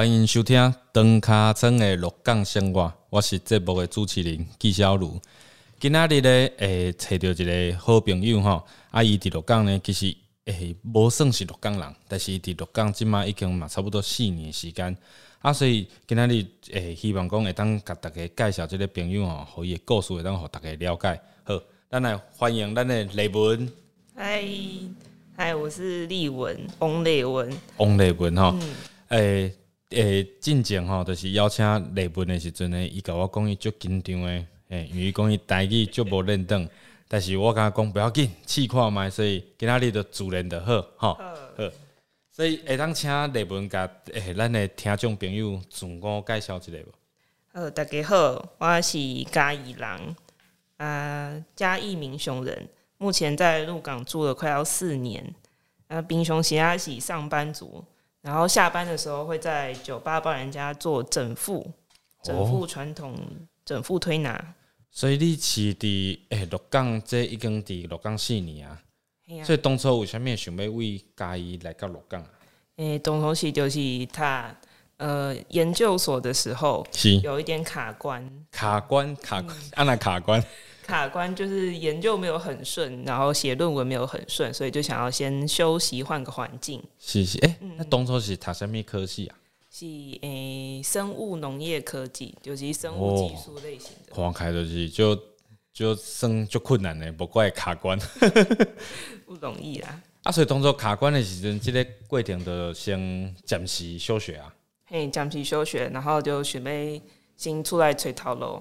欢迎收听《长卡村的鹿港生活》，我是节目的主持人纪小茹。今仔日咧，诶，找到一个好朋友吼，啊，伊伫鹿港呢，其实诶，无算是鹿港人，但是伫鹿港即马已经嘛差不多四年时间，啊，所以今仔日诶，希望讲会当甲大家介绍即个朋友吼，互伊的故事会当互大家了解。好，咱来欢迎咱的丽文。嗨嗨，我是丽文，翁丽文。王丽文吼，诶诶，进前吼，就是邀请内文的时阵呢，伊甲我讲伊足紧张诶，诶，因为伊讲伊台语足无认得，但是我甲他讲不要紧，试看觅，所以今仔日就自然就好，吼，好，所以会当请内文甲诶咱的听众朋友自我介绍一下无？呃，大家好，我是嘉义人，啊，嘉义民雄人，目前在鹿港住了快要四年。呃，民雄其他是上班族，然后下班的时候会在酒吧帮人家做整副，整副传统整副推拿。所以你是伫诶鹿港，这已经伫鹿港四年啊。所以当初为虾米想要为嘉义来到鹿港啊？诶，东初是就是他呃研究所的时候是有一点卡关，卡关卡关，安那卡关？卡关就是研究没有很顺，然后写论文没有很顺，所以就想要先休息，换个环境。是是，诶，那当初是读什么科系啊？是诶、生物农业科技，就是生物技术类型的，看开就是就就算就困难的，不怪卡关。不容易啦。啊，所以当初卡关的时阵，这、个过程就先暂时休学啊。嘿，暂时休学，然后就准备先出来吹头路。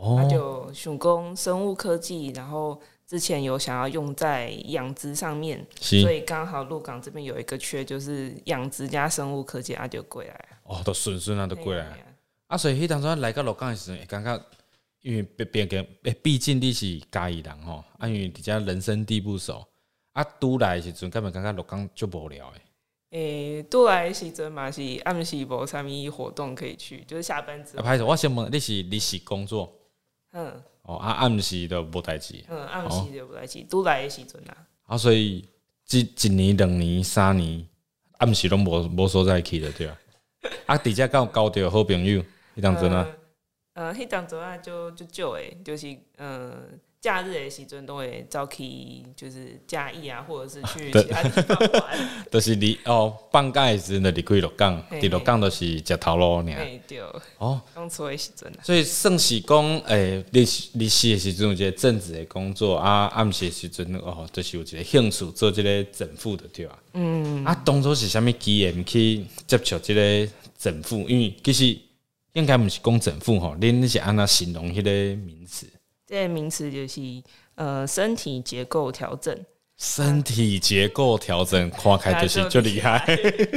他哦，就想攻生物科技，然后之前有想要用在养殖上面，所以刚好鹿港这边有一个缺，就是养殖加生物科技，啊就过来。哦，都顺顺啊，都过来嘿。啊啊，所以迄当初来到鹿港的时阵，会感觉，因为毕毕竟，诶，毕竟你是嘉义人吼，啊，因为伫遮人生地不熟，啊，拄来的时阵，根本感觉鹿港足无聊诶。诶，都来的时阵嘛是暗时无啥物活动可以去，就是下班之啊，后，歹势，我先问你是你是工作嗯哦，啊，暗时都无代志。嗯，暗时就无代志，拄来的时阵啊，啊，所以即一年、两年、三年，暗时拢无无所在去的对啊。啊，伫遮敢有交着好朋友，迄当阵啊，呃，呃，迄当阵啊就就少诶，就是呃，假日的时阵都会走去，就是嘉义啊，或者是去对其他地方玩。就是离哦放假的时阵就离开鹿港，嘿伫鹿港就是食头路尔。哎，对，哦，刚出的时阵啊，所以算是讲，诶、日日时的时阵有一个正职的工作，啊，暗时的时阵哦，就是有一个兴趣做即个整副的对啊。嗯，啊，当初是啥物机缘去接触即个整副？因为其实应该毋是讲整副吼，恁是安那形容迄个名词？这个名词就是呃身体结构调整，身体结构调整，看开就是就厉害。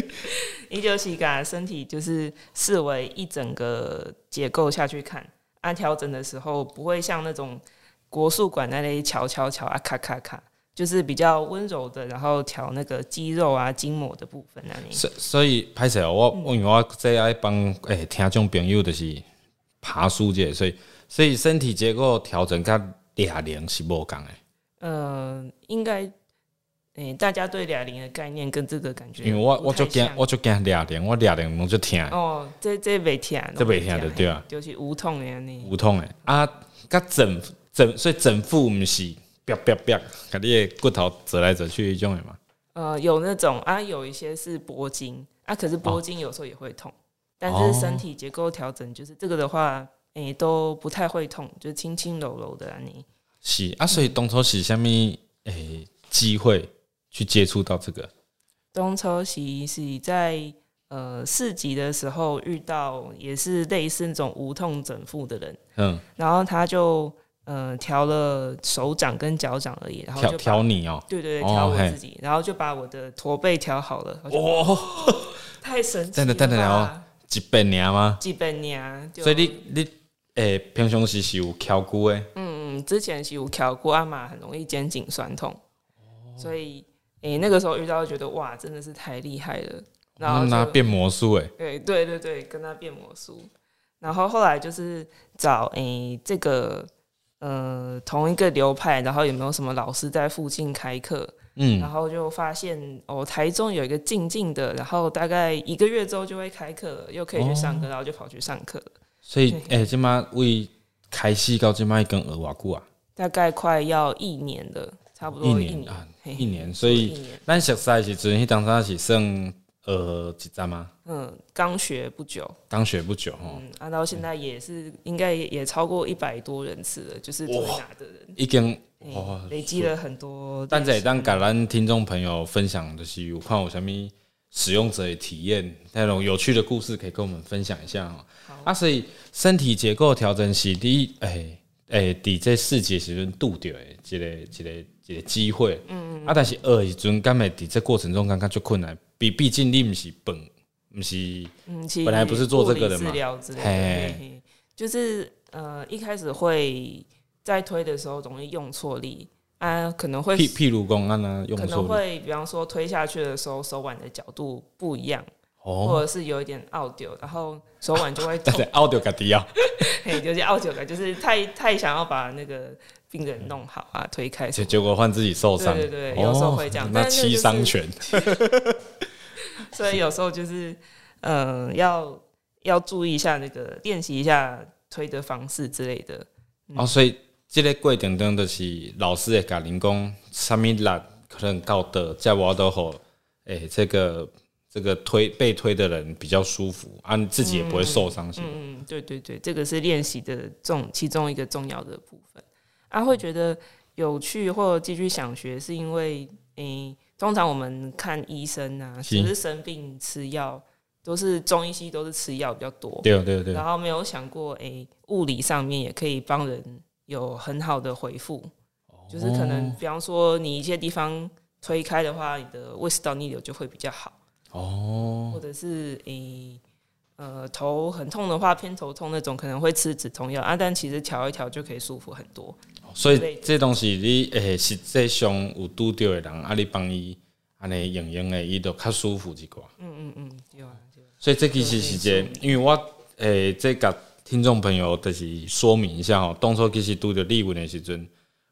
伊就是把身体就是视为一整个结构下去看，按调整的时候不会像那种国术馆那里敲敲敲啊咔咔咔，就是比较温柔的，然后调那个肌肉啊筋膜的部分那里。所所以歹势哦，我我因为我最爱帮诶听众朋友就是爬书者，所以所以身体结构调整跟哑铃是无共诶。呃，应该，诶、大家对哑铃的概念跟这个感觉，因为我我就惊我就惊哑铃，我哑铃拢就疼，哦，这这袂疼，这袂疼的对啊，就是无痛的安尼。无痛的。啊，甲整整所以整副毋是啪啪啪，甲你的骨头折来折去迄种的嘛。呃，有那种啊，有一些是拨筋啊，可是拨筋有时候也会痛，但哦是身体结构调整就是这个的话，诶、都不太会痛，就是轻轻柔柔的安尼。是啊，所以当初是虾物诶机会去接触到这个？东抽席是在呃四级的时候遇到，也是类似那种无痛整复的人，嗯，然后他就呃调了手掌跟脚掌而已，然后调调你哦、对对调我自己，然后就把我的驼背调好了，哇哦，太神奇了吧，等等等等哦几百年吗？基本呀，就所以你你诶、平常时是有敲骨诶，嗯嗯，之前是有调过阿玛，很容易肩颈酸痛，所以诶、那个时候遇到觉得哇，真的是太厉害了，然后就那拿变魔术诶，对对对对，跟他变魔术，然后后来就是找诶、这个呃同一个流派，然后有没有什么老师在附近开课，嗯。然后就发现哦，台中有一个静静的，然后大概一个月之后就会开课了，又可以去上哦。课，然后就跑去上课了。所以诶，即马为开始到即马已经学偌久啊？大概快要一年了，差不多一一年，啊一年，所以咱熟悉的时阵，迄当时是算呃一站吗？嗯，刚学不久，刚学不久吼，嗯，啊，到现在也是应该也也超过一百多人次了，就是推拿的人，已经嘿哇，累积了很多。但在当甲咱听众朋友分享，的是有看有啥物使用者的体验，那种有趣的故事，可以跟我们分享一下哈。啊，所以身体结构调整是你诶诶，伫这世界时阵拄着的一个一个一个机会，嗯嗯，啊，但是二的时阵，敢会伫这过程中感觉就困难，毕毕竟你毋是本，毋是嗯，本来不是做这个的嘛。治疗之类嘿。就是呃一开始会在推的时候容易用错力啊，可能会譬譬如公安那用可能错会比方说推下去的时候手腕的角度不一样，哦，或者是有一点拗丢，然后手腕就会痛。但是，凹着家己啊，嘿，就是拗丢感，就是太太想要把那个病人弄好啊，推开什结果换自己受伤，对对对有时候会这样哦那七伤拳，所以有时候就是，嗯、要要注意一下那个练习一下推的方式之类的。哦，所以这个过程中就是老师会甲您讲，啥物力可能到的，在我都好，诶，这个这个推被推的人比较舒服，啊，你自己也不会受伤。是吗嗯，对对对，这个是练习的重其中一个重要的部分。啊，会觉得有趣或继续想学，是因为诶、通常我们看医生啊，是只是生病吃药，都是中医西医都是吃药比较多，对对对然，后没有想过诶、物理上面也可以帮人有很好的回复，就是可能比方说你一些地方推开的话，你的胃食道逆流就会比较好。哦，或者是诶、呃头很痛的话，偏头痛那种可能会吃止痛药啊，但其实调一调就可以舒服很多。所以这东西你诶实际上有拄到的人，啊，你帮伊安尼用用的，伊就较舒服一寡。嗯嗯嗯，有啊。所以这其实是一个，因为我诶、这甲听众朋友就是说明一下吼，当初其实拄着例文的时阵，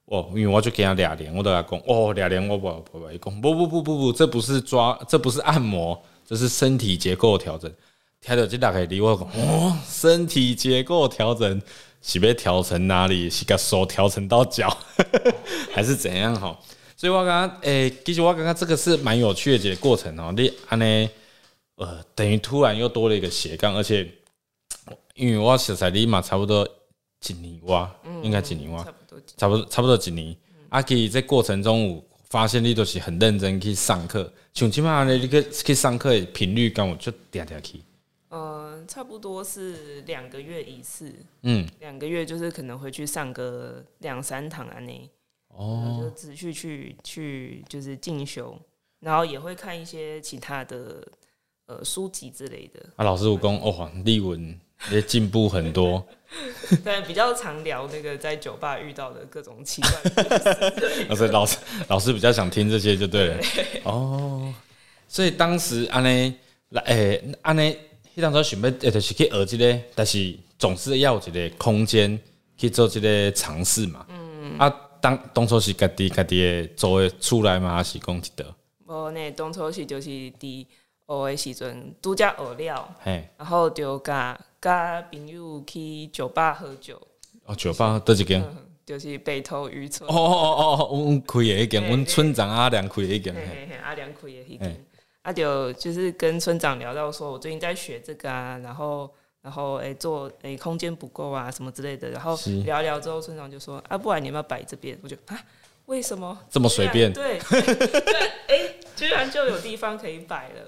哦，因为我就给他俩连，我都甲讲，哦，俩连我不不不，讲不不不不不，这不是抓，这不是按摩，这是身体结构调整。听到这大概离我讲，哦，身体结构调整是要调成哪里？是把手调成到脚，还是怎样哈？所以我刚刚诶，其实我刚刚这个是蛮有趣的一个过程哦。你安尼呃，等于突然又多了一个斜杠，而且因为我实在你嘛，差不多一年哇，应该一年哇差，不多。差不多一年。啊，其实在过程中有发现你都是很认真去上课，像即码呢，你去去上课的频率跟我就定定去。呃，差不多是两个月一次，嗯，两个月就是可能回去上个两三堂啊那，哦，就持续去去就是进修，然后也会看一些其他的呃书籍之类的，啊，老师有讲哦，例文也进步很多。但比较常聊那个在酒吧遇到的各种奇怪的故事。啊，所以老师老师比较想听这些就对了。哦，所以当时安尼来诶，安尼迄当初想要，诶，就是去学这、个，但是总是要有一个空间去做这个尝试嘛。嗯。啊，当当初是家己家己的做诶出来嘛，还是讲一道？无呢，当初是就是伫学的时阵，拄则学了，嘿，然后就甲甲朋友去酒吧喝酒，哦，酒吧倒一间。嗯，就是北投渔村。哦，哦哦哦，阮开的迄间，嘿阮村长阿良开的迄间。嘿嘿阿良开的迄间，啊就就是跟村长聊到说，我最近在学这个啊，然后然后诶、做诶、空间不够啊什么之类的，然后聊一聊之后，村长就说啊，不然你要不要摆这边？我就啊，为什么？这么随便。对，对，哎、居然就有地方可以摆了，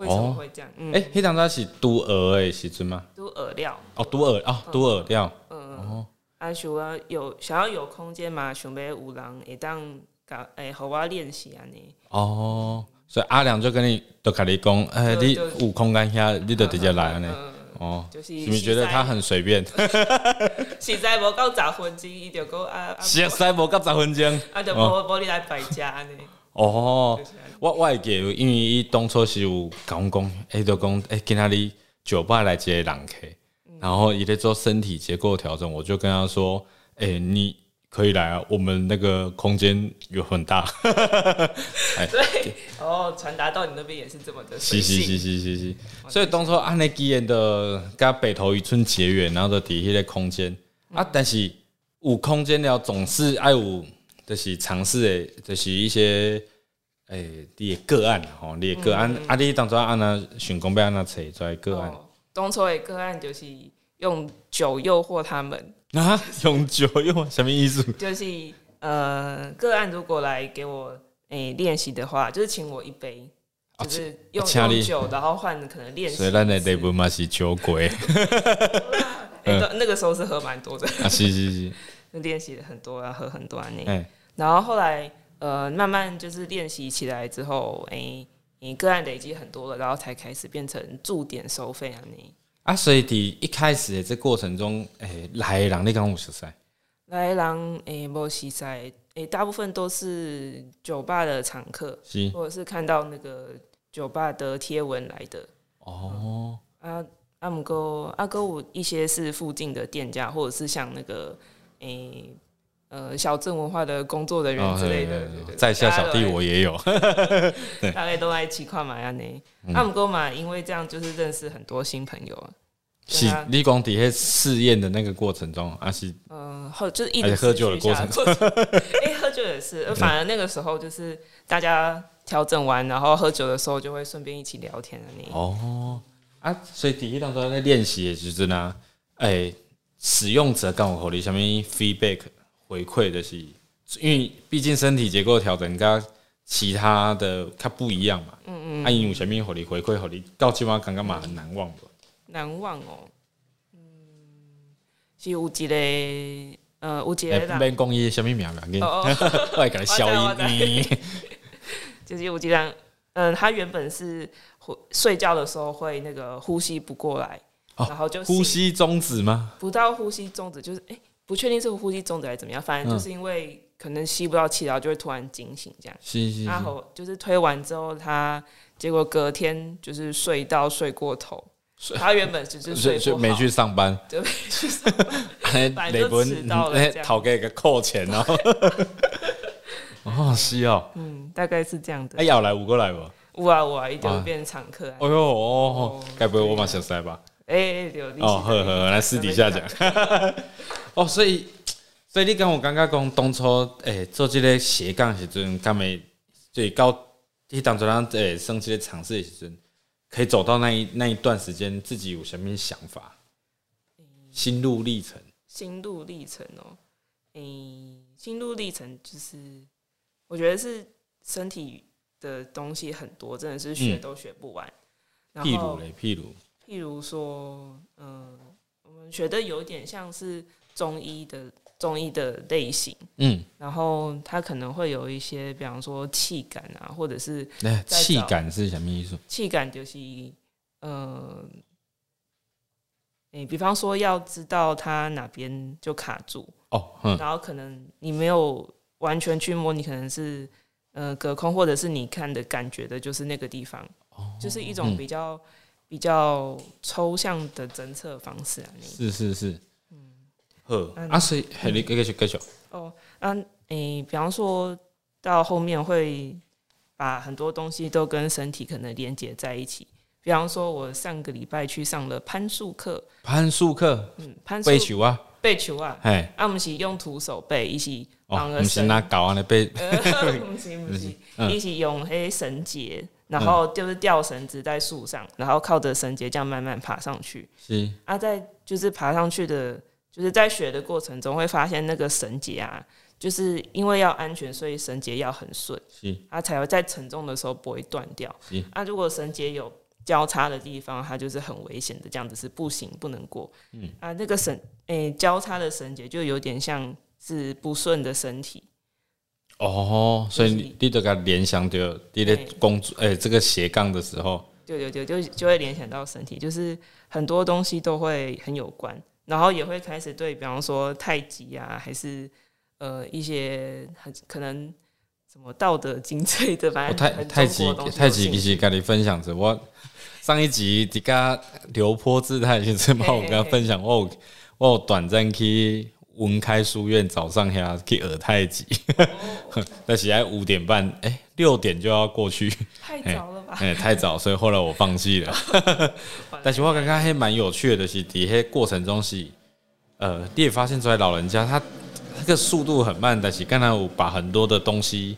为什么会这样？嗯，诶，迄当初是拄鹅的时阵吗？都饵料，哦，拄鹅哦，拄鹅料。嗯，啊，想要有想要有空间嘛，想要有人会当甲诶，互我练习安尼。哦，所以阿良就跟你都跟你讲，哎、你有空间遐，你就直接来安尼。嗯哦，就是你们觉得他很随便？实在无够十分钟，伊就讲啊啊，实在无到十分钟。啊就无无你来摆家安尼。哦我我会记得，因为伊当初是有甲阮讲，哎，就讲，哎，今仔日酒吧来一个人客，然后伊咧做身体结构调整，我就跟他说，哎、你可以来啊，我们那个空间有很大。对，哦，传达到你那边也是这么的是是是是是是，所以当初安尼基然的跟北投渔村结缘，然后就伫迄个空间。啊，但是有空间了，总是爱有就是尝试的，就是一些诶，你的个案吼，你的个案啊，你当初安那想讲要安那找出来个案，当初的个案就是用酒诱惑他们啊，用酒诱惑什么意思？就是呃，个案如果来给我。诶，练习的话就是请我一杯，就是用用酒，然后换可能练习。所以咱的内部嘛是酒鬼。哎，那个时候是喝蛮多的。啊，是是是。练习了很多，要喝很多啊那。然后后来呃，慢慢就是练习起来之后，哎，你个案累积很多了，然后才开始变成驻点收费啊你。啊，所以第一开始的这过程中，诶，来人你讲有熟悉？来人诶，无熟悉。诶，大部分都是酒吧的常客，或者是看到那个酒吧的贴文来的。哦，啊，阿姆哥，阿哥，我一些是附近的店家，或者是像那个诶，呃，小镇文化的工作人员之类的。在下小弟我也有，大概都爱七块买啊呢。阿姆哥嘛，因为这样就是认识很多新朋友啊。是立功底下试验的那个过程中，还是嗯，喝就是一直喝酒的过程。哎，喝酒也是，反而那个时候就是大家调整完，然后喝酒的时候就会顺便一起聊天的那。哦啊，所以第一当中在练习也是真的，哎，使用者跟我口里下面 feedback 回馈的是，因为毕竟身体结构调整跟其他的它不一样嘛。嗯嗯。啊，因为下面口里回馈口里，到起码刚刚嘛很难忘的。难忘哦，嗯，是有一个，呃，有一个人，免讲伊什么名啦，我来给他消音。就是有一个人，嗯，他原本是睡觉的时候会那个呼吸不过来，然后就呼吸终止吗？不到呼吸终止，就是哎，不确定是呼吸中止还是怎么样，反正就是因为可能吸不到气，然后就会突然惊醒这样。然后就是推完之后，他结果隔天就是睡到睡过头。他原本只是睡就没去上班，就没去上班，就迟到了，讨给个扣钱然后，哦，是哦，嗯，大概是这样的。哎，要来五个来不，五啊五啊，一定会变常客。哎呦哦，该不会我蛮小塞吧？哎，哦，呵呵，来私底下讲。哦，所以，所以你跟我刚刚讲当初，诶，做这个斜杠时阵，刚没最高，你当初咱诶，升这个尝试时阵。可以走到那一那一段时间，自己有什么想法？心路历程，心路历程哦，诶，心路历程就是，我觉得是身体的东西很多，真的是学都学不完。譬如嘞，譬如，譬如说，嗯，我们学的有点像是中医的。中医的类型，嗯，然后它可能会有一些，比方说气感啊，或者是气感是什么意思？气感就是，呃，诶，比方说要知道它哪边就卡住哦，然后可能你没有完全去摸，你可能是呃隔空，或者是你看的感觉的就是那个地方，哦，就是一种比较比较抽象的侦测方式啊，是是是。啊，所以还你继续继续。哦，啊，诶，比方说到后面会把很多东西都跟身体可能连接在一起。比方说，我上个礼拜去上了攀树课。攀树课，嗯，攀背球啊，背球啊，哎，啊，我们是用徒手背，一起绑个绳，拿搞啊的背，不是 不是，一起用黑绳结，然后就是吊绳子在树上，然后靠着绳结这样慢慢爬上去。是啊，在就是爬上去的。就是在学的过程中会发现那个绳结啊，就是因为要安全，所以绳结要很顺，是它才会在沉重的时候不会断掉。是啊，如果绳结有交叉的地方，它就是很危险的，这样子是不行，不能过。嗯啊，那个绳诶交叉的绳结就有点像是不顺的身体。哦，所以你你。这个联想到你在工作诶这个斜杠的时候，对对对，就就会联想到身体，就是很多东西都会很有关。然后也会开始对比方说太极啊，还是呃一些很可能什么道德经之类的，反正太太极太极其实跟你分享着，我上一集这个流坡姿态其实帮，我跟他分享，我我短暂去文开书院早上下去耳太极，但是在五点半，哎，六点就要过去，太早了吧？哎，太早，所以后来我放弃了。但是我刚刚还蛮有趣的，是底下过程中是，呃，你也发现出来老人家他那个速度很慢，但是刚才我把很多的东西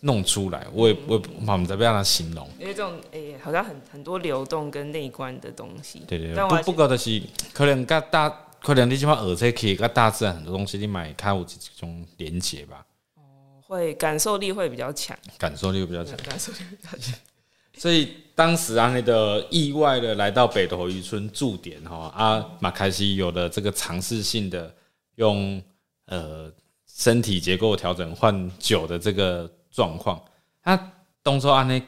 弄出来，我也我也我们在不让他形容，因为这种哎，好像很很多流动跟内观的东西。对对，不不过的是可能跟大可能你起码耳这可以跟大自然很多东西你买它有这种连接吧。哦，会感受力会比较强，感受力比较强，感受力比较强。所以当时啊，那个意外的来到北投渔村驻点哈，啊马开西有了这个尝试性的用呃身体结构调整换酒的这个状况。那当初啊，那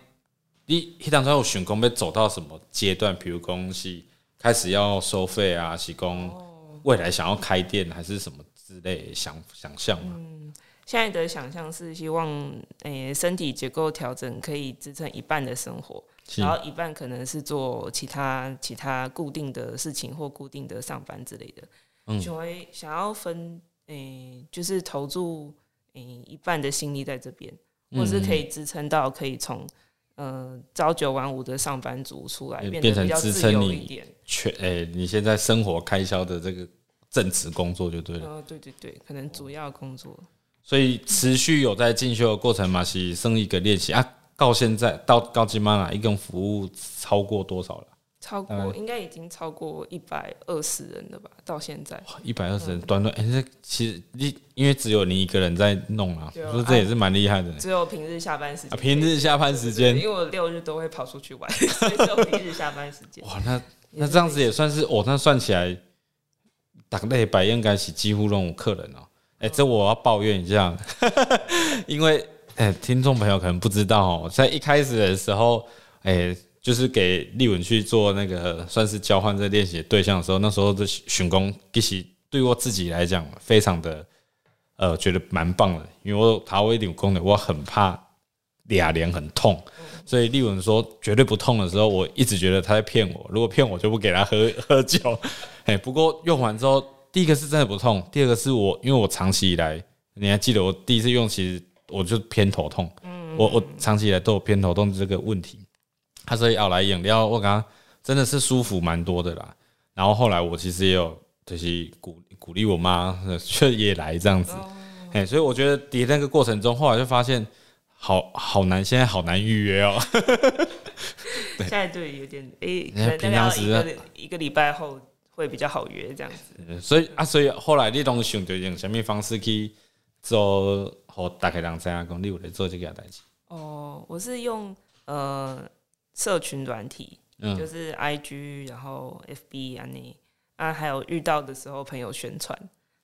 你当初有选工被走到什么阶段？比如公是开始要收费啊，是公未来想要开店还是什么之类想想象吗？现在的想象是希望，诶，身体结构调整可以支撑一半的生活，然后一半可能是做其他其他固定的事情或固定的上班之类的。嗯，就会想要分，诶，就是投注，诶，一半的心力在这边，或是可以支撑到可以从，呃，朝九晚五的上班族出来，变成支撑你全，诶，你现在生活开销的这个正职工作就对了。哦，对对对，可能主要工作。所以持续有在进修的过程嘛，是生一个练习啊。到现在到高级妈啦，一共服务超过多少了？超过应该已经超过一百二十人了吧？到现在一百二十人，短短哎，这其实你因为只有你一个人在弄啊，我说这也是蛮厉害的。只有平日下班时间，平日下班时间，因为我六日都会跑出去玩，所以只有平日下班时间。哇，那那这样子也算是哦，那算起来，打个类百应该是几乎拢有客人哦。哎，这我要抱怨一下，因为哎，听众朋友可能不知道哦，在一开始的时候，哎，就是给丽文去做那个算是交换这练习对象的时候，那时候的巡工其实对我自己来讲，非常的呃，觉得蛮棒的，因为我他为练功的，我很怕俩脸很痛，所以丽文说绝对不痛的时候，我一直觉得他在骗我，如果骗我就不给他喝喝酒，哎，不过用完之后。第一个是真的不痛，第二个是我，因为我长期以来，你还记得我第一次用，其实我就偏头痛，嗯，我我长期以来都有偏头痛这个问题，他所以要来饮料，我刚刚真的是舒服蛮多的啦。然后后来我其实也有就是鼓鼓励我妈，却也来这样子，哎，所以我觉得叠那个过程中，后来就发现好好难，现在好难预约哦。现在对有点哎，平常时一个一个礼拜后。会比较好约这样子，所以啊，所以后来你拢想着用什么方式去做，和大概人知影讲你有来做这个代志。哦，我是用呃社群软体，就是 I G，然后 F B 啊你啊，还有遇到的时候朋友宣传，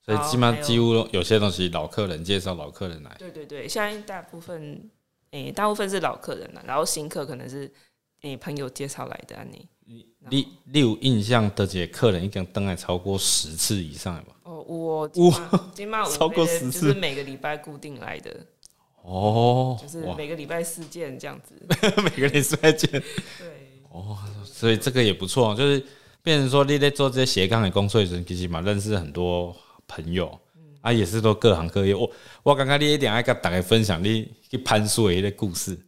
所以基本上几乎有些东西老客人介绍老客人来。对对对，现在大部分诶，大部分是老客人了，然后新客可能是诶朋友介绍来的啊你。你你有印象的这些客人已经登来超过十次以上了吧？哦，我我，起码超过十次，就是每个礼拜固定来的。哦，就是每个礼拜四件这样子，每个礼拜见。对，哦，所以这个也不错，就是变成说你在做这些斜杠的工作时，其实嘛认识很多朋友，啊，也是都各行各业。我我刚刚你一点爱跟大家分享你去攀树的一个故事。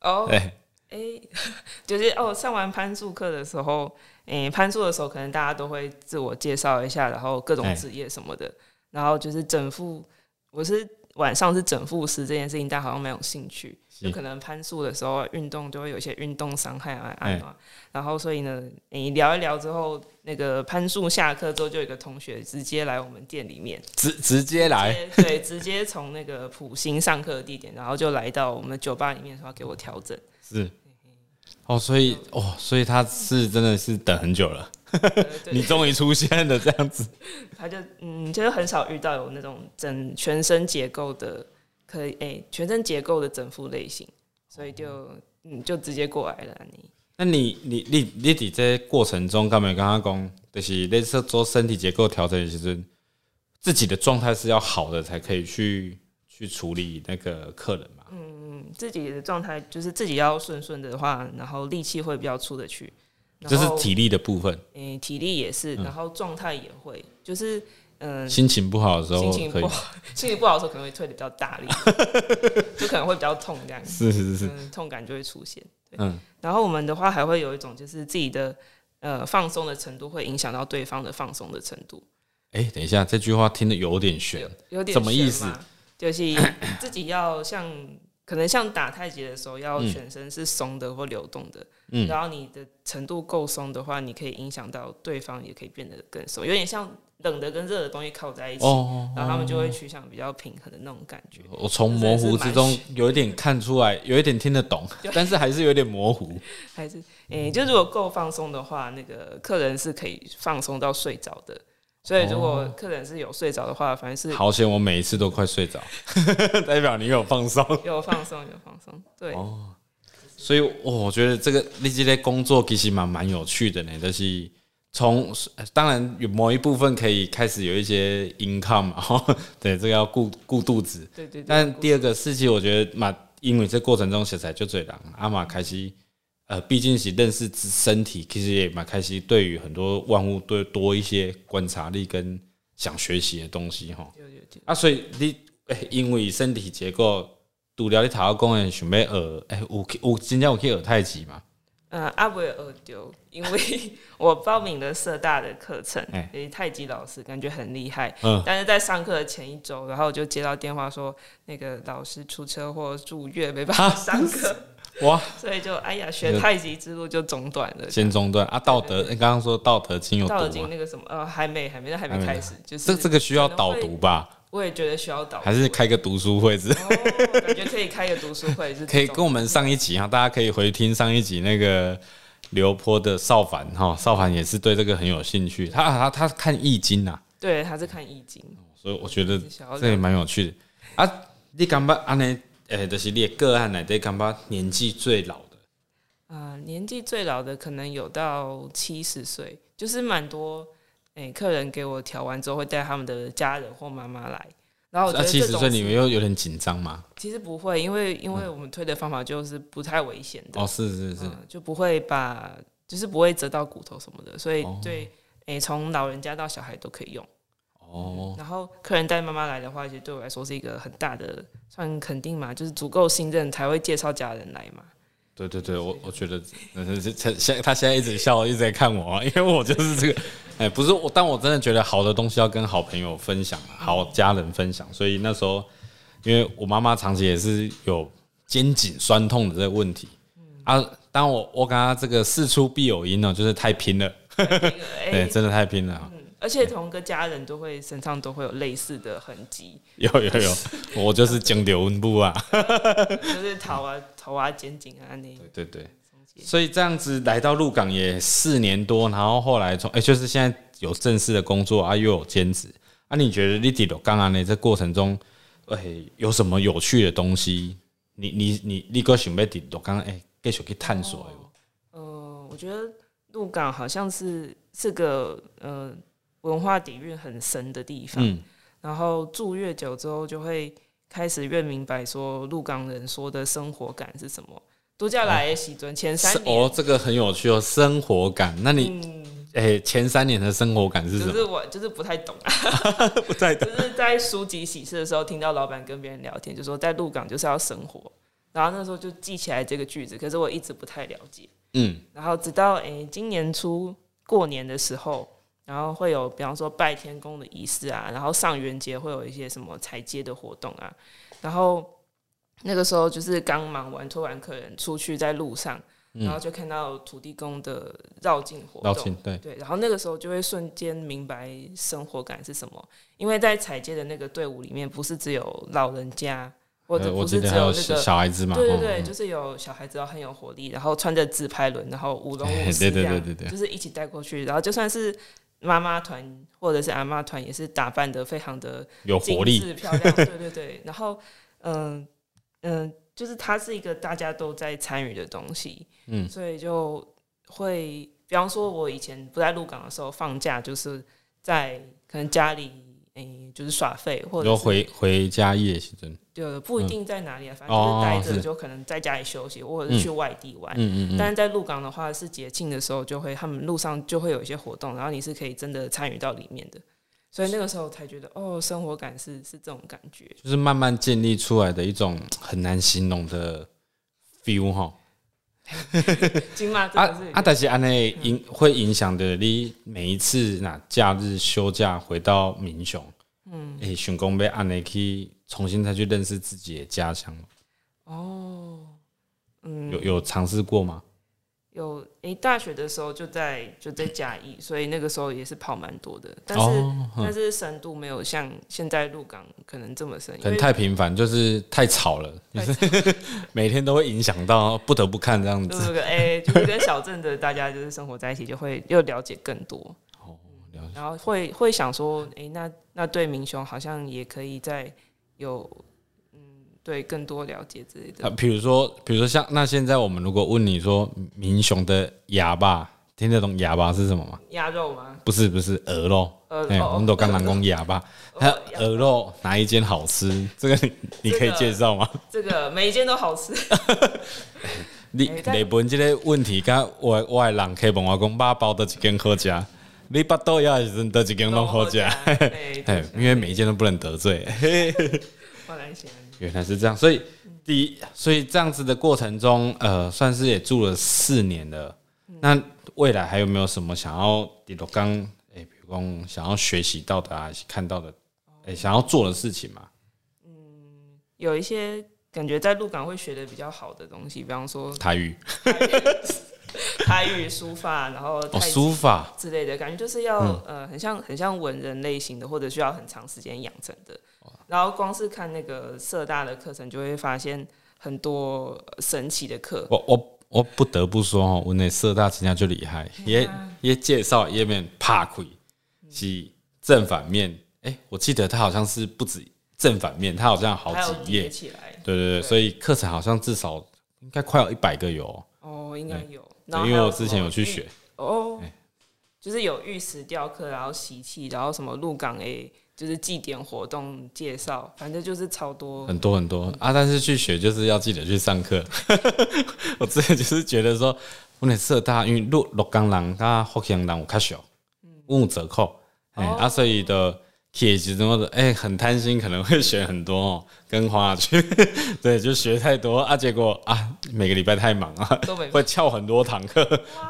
哦，哎。哎，就是哦，上完攀树课的时候，哎，攀树的时候，可能大家都会自我介绍一下，然后各种职业什么的，然后就是整副，我是晚上是整副食这件事情，大家好像没有兴趣，就可能攀树的时候运动就会有一些运动伤害啊，啊，然后所以呢，你聊一聊之后，那个攀树下课之后，就有一个同学直接来我们店里面，直直接来，对，直接从那个普星上课的地点，然后就来到我们酒吧里面说给我调整。是，哦，所以哦，所以他是真的是等很久了，你终于出现了这样子。他就嗯，就是很少遇到有那种整全身结构的，可以哎，全身结构的整副类型，所以就嗯，就直接过来了。你，那你你你你在这过程中，刚没刚刚讲，就是类似做身体结构调整，其实自己的状态是要好的，才可以去去处理那个客人嘛。嗯。自己的状态就是自己要顺顺的话，然后力气会比较出得去，这是体力的部分。嗯，体力也是，然后状态也会，就是嗯，心情不好的时候心情不，好，心情不好的时候可能会推的比较大力，就可能会比较痛这样。子，是是是，嗯，痛感就会出现。对，嗯，然后我们的话还会有一种就是自己的呃放松的程度会影响到对方的放松的程度，哎、等一下，这句话听得有点悬。有，有点什么意思？就是自己要像可能像打太极的时候，要嗯全身是松的或流动的，嗯然后你的程度够松的话，你可以影响到对方，也可以变得更松，有点像冷的跟热的东西靠在一起，哦。然后他们就会趋向比较平衡的那种感觉。我从模糊之中有一点看出来，有一点听得懂，但是还是有点模糊。还是诶、就如果够放松的话，那个客人是可以放松到睡着的。所以如果客人是有睡着的话，反正是好险，我每一次都快睡着，代表你有放松。有放松，有放松。对，哦所以，哦我觉得这个你这类工作其实蛮蛮有趣的呢，就是从当然有某一部分可以开始有一些 income 嘛，哈，对，这个要顾顾肚子。对对对。但第二个事情，我觉得嘛，因为这过程中实在就最人阿玛开始，呃，毕竟是认识自身体，其实也蛮开心对于很多万物对多一些观察力跟想学习的东西哈。有有有。啊，所以你诶、因为身体结构，除了你头壳讲的想要学，诶、有去有真正有去学太极嘛？呃，阿不会耳丢，因为 我报名了社大的课程哎，诶，太极老师感觉很厉害，嗯。但是在上课的前一周，然后我就接到电话说，那个老师出车祸住院，没办法上课，哇，所以就哎呀，学太极之路就中断了。先中断啊！道德，你刚刚说道德经有道德？经那个什么，呃，还没，还没，那还还没没开始，就是这这个需要导读吧？我也觉得需要导，还是开个读书会之类哦，感觉可以开个读书会，是可以跟我们上一集哈，大家可以回听上一集那个刘坡的少凡哈，少凡也是对这个很有兴趣，他他他看易经呐、对，他是看易经，所以我觉得这也蛮有趣的啊。你敢把安尼，诶，就是你的个案内底感觉年纪最老的，啊、年纪最老的可能有到七十岁，就是蛮多诶、客人给我调完之后会带他们的家人或妈妈来，然后我觉那得七十岁你们又有点紧张吗？其实不会，因为因为我们推的方法就是不太危险的，哦，是是是，嗯，就不会把就是不会折到骨头什么的，所以哦对诶从、老人家到小孩都可以用。哦，然后客人带妈妈来的话，其实对我来说是一个很大的算肯定嘛，就是足够信任才会介绍家人来嘛。对对对，我我觉得，现他现在一直笑，一直在看我啊，因为我就是这个，哎，不是我，但我真的觉得好的东西要跟好朋友分享，好家人分享，所以那时候，因为我妈妈长期也是有肩颈酸痛的这个问题啊，当我我跟她这个事出必有因呢，就是太拼了，对，哎，真的太拼了啊，而且同个家人都会身上都会有类似的痕迹，有有有，我就是经流温部啊，就是头啊头啊肩颈啊那对对对。所以这样子来到鹿港也四年多，然后后来从哎、就是现在有正式的工作啊，又有兼职啊。你觉得你伫鹿港啊呢这过程中，哎、有什么有趣的东西？你你你你个想要伫鹿港哎继续去探索的吗？呃，我觉得鹿港好像是这个呃文化底蕴很深的地方，嗯，然后住越久之后，就会开始越明白说鹿港人说的生活感是什么。度假来的喜尊前三年，哦，这个很有趣哦，生活感。那你嗯，哎、前三年的生活感是什么？就是我就是不太懂啊，不太懂。就是在书籍喜事的时候，听到老板跟别人聊天，就说在鹿港就是要生活，然后那时候就记起来这个句子，可是我一直不太了解。嗯，然后直到诶、今年初过年的时候，然后会有比方说拜天公的仪式啊，然后上元节会有一些什么踩街的活动啊，然后那个时候就是刚忙完拖完客人出去在路上，然后就看到土地公的绕境活动绕境，对，对，然后那个时候就会瞬间明白生活感是什么，因为在踩街的那个队伍里面，不是只有老人家，或者不是只有那个小孩子嘛，哦对对对，就是有小孩子要很有活力，然后穿着自拍轮，然后舞龙舞 狮这样，就是一起带过去。然后就算是妈妈团或者是阿妈团，也是打扮的非常的精有活力，致漂亮。对对对，然后嗯嗯，就是它是一个大家都在参与的东西，嗯所以就会，比方说，我以前不在鹿港的时候，放假就是在可能家里。诶、就是耍废，或者就是回回家夜是真的，对，不一定在哪里啊，反正就是待着，就可能在家里休息，或者是去外地玩。嗯嗯嗯，但是在鹿港的话，是节庆的时候，就会他们路上就会有一些活动，然后你是可以真的参与到里面的。所以那个时候才觉得，哦，生活感是是这种感觉。就是慢慢建立出来的一种很难形容的 feel 哈。金马啊啊，但是安内影会影响的你每一次那假日休假回到民雄，嗯，诶、想讲要安内去重新再去认识自己的家乡吗，哦，嗯，有有尝试过吗？有诶、大学的时候就在就在嘉义，所以那个时候也是跑蛮多的，但是、哦但是深度没有像现在鹿港可能这么深，可能太频繁，就是太吵了，就是 每天都会影响到，不得不看这样子。就是个诶、就是跟小镇的大家就是生活在一起，就会又了解更多，哦，了解。然后会会想说，诶、那那对明雄好像也可以再有嗯对更多了解之类的啊，比如说，比如说像那现在我们如果问你说民雄的哑巴，听得懂哑巴是什么吗？鸭肉吗？不是不是鹅肉，哎、我们都刚刚讲哑巴，还有鹅肉哪一间好吃？这个你你可以介绍吗？这个每一间都好吃，你哎但你问这个问题，刚我我的人可以问我讲，肉包的一间好食，你巴豆要是的一间都好食，哎，哎，因为每一间都不能得罪。我来想，原来是这样，所以第一，所以这样子的过程中，呃，算是也住了四年了。那未来还有没有什么想要比如刚，哎，比如讲想要学习到的啊，看到的，哎，想要做的事情嘛？有一些感觉在鹿港会学的比较好的东西，比方说台语台 语书法，然后书法。之类的感觉，就是要、呃很像很像文人类型的，或者需要很长时间养成的。然后光是看那个社大的课程，就会发现很多呃神奇的课。我我我不得不说哦，我那社大真正就厉害，也也介绍页面怕亏是正反面。哎、我记得他好像是不止正反面，他好像好几页。对对对，所以课程好像至少应该快有一百个有哦、哦，应该有。对然后因为我之前有去学。哦，就是有玉石雕刻，然后习气，然后什么鹿港 A，，就是祭典活动介绍，反正就是超多。很多很多啊，但是去学就是要记得去上课。我之前就是觉得说，我那社大因为鹿鹿港人跟福建人有较小，有折扣，哎、哦啊，所以的去的时候的哎很贪心，可能会学很多哦，跟花去，对，就学太多啊，结果啊每个礼拜太忙啊，会翘很多堂课，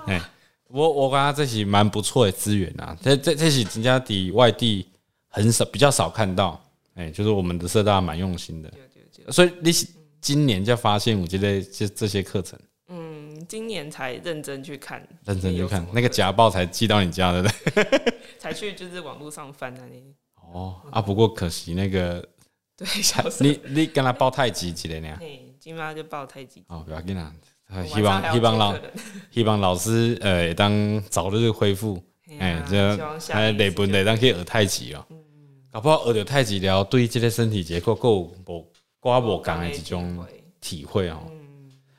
哎。我我感觉这是蛮不错的资源啊，这这这是人家底外地很少比较少看到，哎、就是我们的社大蛮用心的，所以你今年就发现，我觉得这这些课程。嗯，今年才认真去看，认真去看那个夹报才寄到你家的？才去就是网络上翻那里。哦啊，不过可惜那个 对，小时你你跟他报太极一个呢，嘿，今妈就报太极，哦，不要紧啦，希望希望老 希望老师呃当早日恢复，哎这还累本得当去学太极哦，搞不好学着太极了，对这个身体结构够无寡无共的一种体会哦。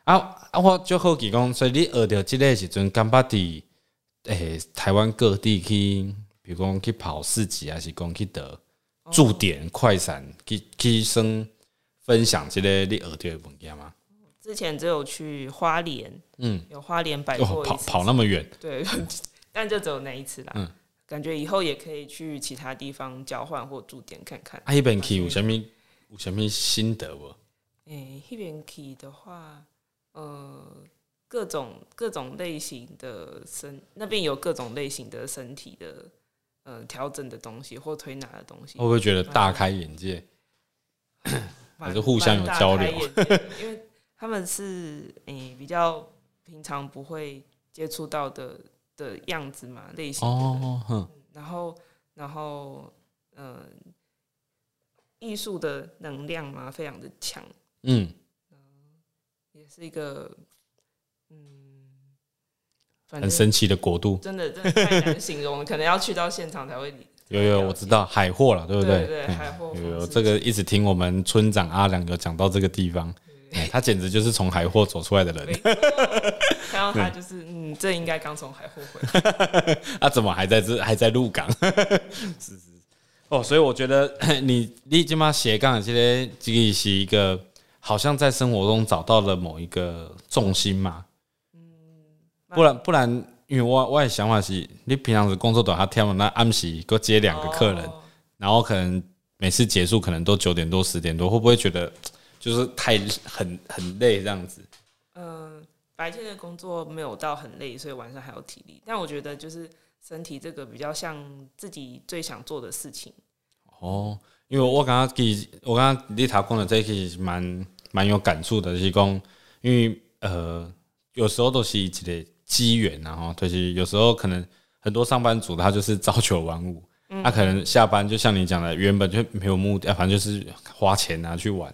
啊啊，我就好奇讲，所以你学着即个时阵，感觉伫诶台湾各地去，比如讲去跑市集，还是讲去得驻点快闪，去去生分享这个你学着的物件吗？之前只有去花莲，嗯，有花莲摆哦，跑，跑那么远，对，但就只有那一次啦。嗯感觉以后也可以去其他地方交换或驻点看看。啊，迄边去有啥物有啥物心得不？诶、那边去的话，呃，各种各种类型的身，那边有各种类型的身体的呃调整的东西或推拿的东西会，不会觉得大开眼界？还是互相有交流因为他们是诶、比较平常不会接触到的的样子嘛，类型哦，哼，然后，然后，嗯、艺术的能量嘛，非常的强，嗯，也是一个，嗯，很神奇的国度。真的真的太难形容了，可能要去到现场才会。有有，我知道海货了，对不对对对海货有有这个一直听我们村长阿良有讲到这个地方，哎他简直就是从海货走出来的人没错 看到他就是，嗯，这应该刚从海货回来。啊，怎么还在这还在鹿港？是是哦，所以我觉得 你你今嘛斜杠这些这个是一个好像在生活中找到了某一个重心嘛，不然不然因为我我的想法是，你平常时工作都还忝，那暗时给接两个客人，哦然后可能每次结束可能都九点多十点多，会不会觉得就是太很很累这样子？嗯，白天的工作没有到很累，所以晚上还有体力。但我觉得就是身体这个比较像自己最想做的事情。哦，因为我刚刚给我刚刚你头讲的这其实蛮蛮有感触的，就是讲，因为呃，有时候都是一个机缘，然后就是有时候可能很多上班族他就是朝九晚五，他可能下班就像你讲的，原本就没有目的，反正就是花钱啊去玩，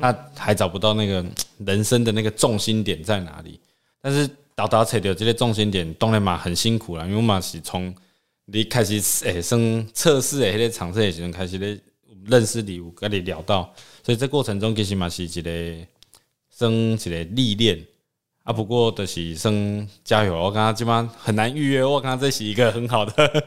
那还找不到那个人生的那个重心点在哪里。但是导导找到这些重心点，当然嘛很辛苦了，因为我嘛是从你开始诶，生测试诶，迄个尝试的时阵开始咧认识你，有跟你聊到，所以这过程中其实嘛是一个生一个历练啊。不过的是生加油，我刚刚基本上很难预约，我刚刚这是一个很好的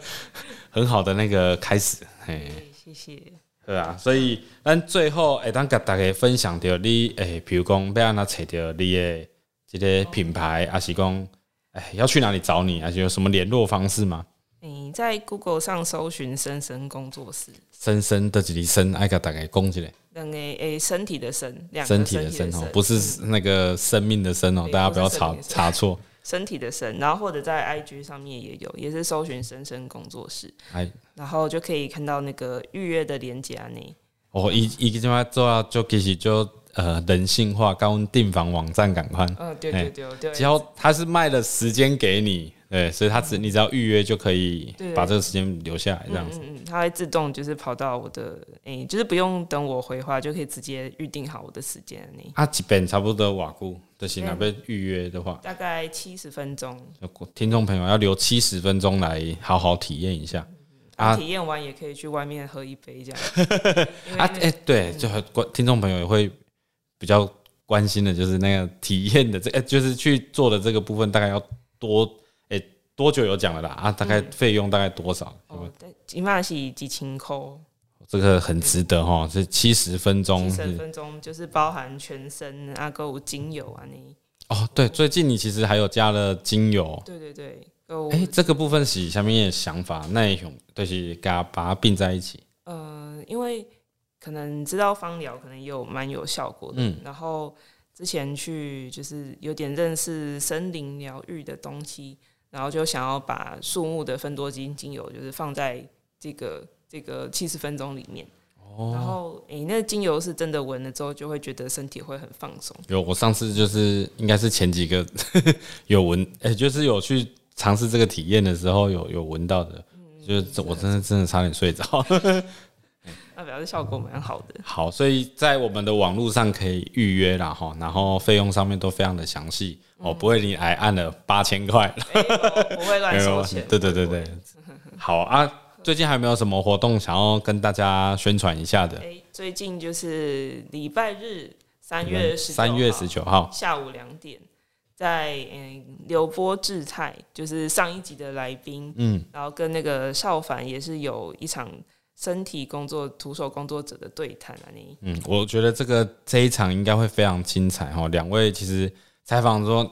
很好的那个开始，嘿。谢谢。对啊，所以咱最后会当甲大家分享到你诶，比如讲要安怎找到你的这个品牌，还是讲哎要去哪里找你，还是有什么联络方式吗？你在 Google 上搜寻“深深工作室深深的一个深，爱甲大家讲一下，”，两个诶身体的身，两个身体的身身哦，不是那个生命的生哦，对大家不要查查错。身。体的身，然后或者在 IG 上面也有，也是搜寻“深深工作室。哎，”，然后就可以看到那个预约的链接啊，你。哦，伊伊即摆做啊，就其实就呃人性化，跟阮订房网站赶快，嗯，对对对，只要他是卖了时间给你，对，所以他只你只要预约就可以把这个时间留下来，这样子。嗯嗯，它会自动就是跑到我的，诶、就是不用等我回话，就可以直接预定好我的时间你。啊，基本差不多偌久，就是若要预约的话，大概七十分钟，听众朋友要留七十分钟来好好体验一下。啊啊，体验完也可以去外面喝一杯这样。啊，哎、对，就很关听众朋友也会比较关心的，就是那个体验的这，哎、就是去做的这个部分，大概要多，哎、多久有讲了啦？啊，大概费用大概多少？对吧哦，对，起码是几千块，这个很值得哈，是七十分钟七十分钟就是包含全身啊，购物精油啊你。哦，对，最近你其实还有加了精油，对对对，哎、这个部分是下面的想法，那一种就是给它把它并在一起。呃，因为可能知道芳疗可能有蛮有效果的，嗯然后之前去就是有点认识森林疗愈的东西，然后就想要把树木的分多精精油就是放在这个这个七十分钟里面。然后，诶、那精油是真的闻了之后，就会觉得身体会很放松。有，我上次就是应该是前几个 有闻，哎、就是有去尝试这个体验的时候有有闻到的，就是我真的真的差点睡着。那表示效果蛮好的。好，所以在我们的网络上可以预约啦哈，然后费用上面都非常的详细哦，不会你来按了八千块，不会乱收钱。对对对对，好啊。最近还有没有什么活动想要跟大家宣传一下的？哎、最近就是礼拜日三月十三月十九号，下午两点，在嗯刘波制菜，就是上一集的来宾，嗯，然后跟那个邵凡也是有一场身体工作徒手工作者的对谈啊，你嗯，我觉得这个这一场应该会非常精彩哈。两位其实采访说，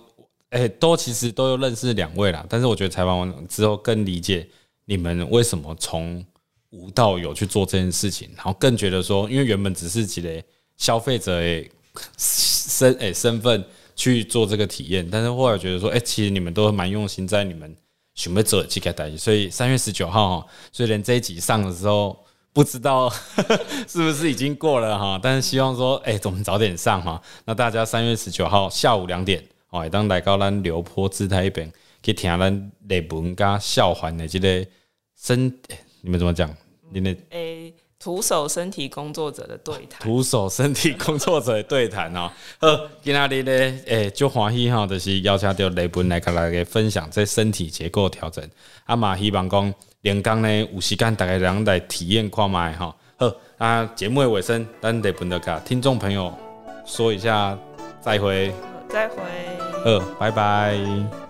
哎、都其实都有认识两位啦，但是我觉得采访完之后更理解你们为什么从无到有去做这件事情，然后更觉得说，因为原本只是几类消费者诶身诶身份去做这个体验，但是后来觉得说，哎、其实你们都蛮用心在你们想要做这个代志，所以三月十九号哈，所以连这一集上的时候。不知道 是不是已经过了哈，但是希望说，哎、我们早点上哈。那大家三月十九号下午两点，哦，当来到咱流坡姿态一边去听咱内文加笑环的这个声，你们怎么讲？你们诶、徒手身体工作者的对谈。徒手身体工作者的对谈哦。好，今仔日咧，诶、就欢喜哈，就是邀请到雷文来跟大家分享这身体结构调整。啊嘛，希望讲连刚呢有时间大家人来体验看卖哈。好，啊，节目的尾声，咱雷文的甲听众朋友说一下再会，再会。好，拜拜。